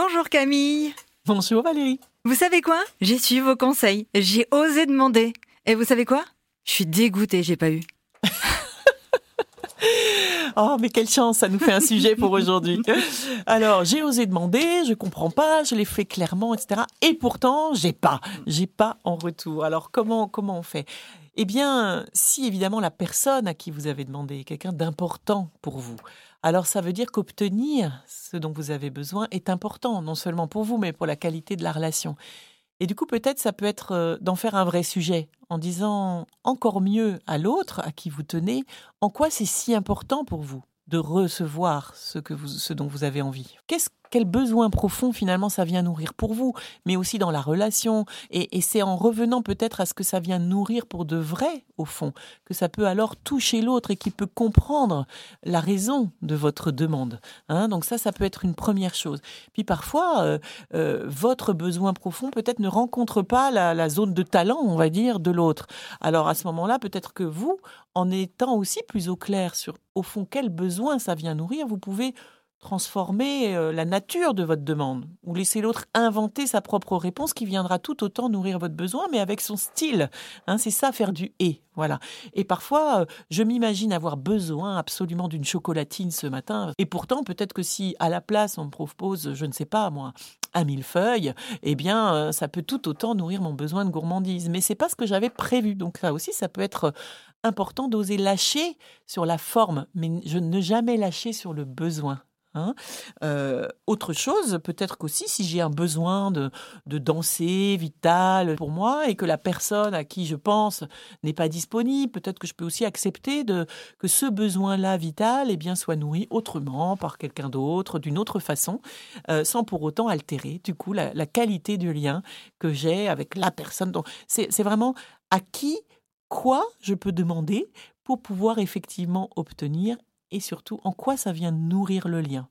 Bonjour Camille. Bonjour Valérie. Vous savez quoi? J'ai suivi vos conseils. J'ai osé demander. Et vous savez quoi? Je suis dégoûtée, j'ai pas eu. Oh, mais quelle chance, ça nous fait un sujet pour aujourd'hui. Alors, j'ai osé demander, je comprends pas, je l'ai fait clairement, etc. Et pourtant, j'ai pas, j'ai pas en retour. Alors, comment, comment on fait? Eh bien, si évidemment la personne à qui vous avez demandé est quelqu'un d'important pour vous, alors ça veut dire qu'obtenir ce dont vous avez besoin est important, non seulement pour vous, mais pour la qualité de la relation. Et du coup, peut-être ça peut être euh, d'en faire un vrai sujet, en disant encore mieux à l'autre à qui vous tenez, en quoi c'est si important pour vous de recevoir ce, que vous, dont vous avez envie? Qu'est-ce quel besoin profond finalement ça vient nourrir pour vous, mais aussi dans la relation. Et, c'est en revenant peut-être à ce que ça vient nourrir pour de vrai, au fond, que ça peut alors toucher l'autre et qui peut comprendre la raison de votre demande. Hein. Donc ça, ça peut être une première chose. Puis parfois, euh, euh, votre besoin profond peut-être ne rencontre pas la, la zone de talent, on va dire, de l'autre. Alors à ce moment-là, peut-être que vous, en étant aussi plus au clair sur, au fond, quel besoin ça vient nourrir, vous pouvez transformer euh, la nature de votre demande ou laisser l'autre inventer sa propre réponse qui viendra tout autant nourrir votre besoin mais avec son style. Hein, c'est ça faire du et. Voilà. Et parfois, euh, je m'imagine avoir besoin absolument d'une chocolatine ce matin et pourtant peut-être que si à la place on me propose, je ne sais pas moi, un millefeuille, eh bien euh, ça peut tout autant nourrir mon besoin de gourmandise. Mais c'est pas ce que j'avais prévu. Donc là aussi, ça peut être important d'oser lâcher sur la forme, mais je ne jamais lâcher sur le besoin. Hein. Euh, autre chose, peut-être qu'aussi si j'ai un besoin de, danser vital pour moi et que la personne à qui je pense n'est pas disponible, peut-être que je peux aussi accepter de, que ce besoin-là vital eh bien, soit nourri autrement par quelqu'un d'autre, d'une autre façon, euh, sans pour autant altérer du coup la, qualité du lien que j'ai avec la personne. Donc c'est vraiment à qui, quoi je peux demander pour pouvoir effectivement obtenir et surtout en quoi ça vient nourrir le lien.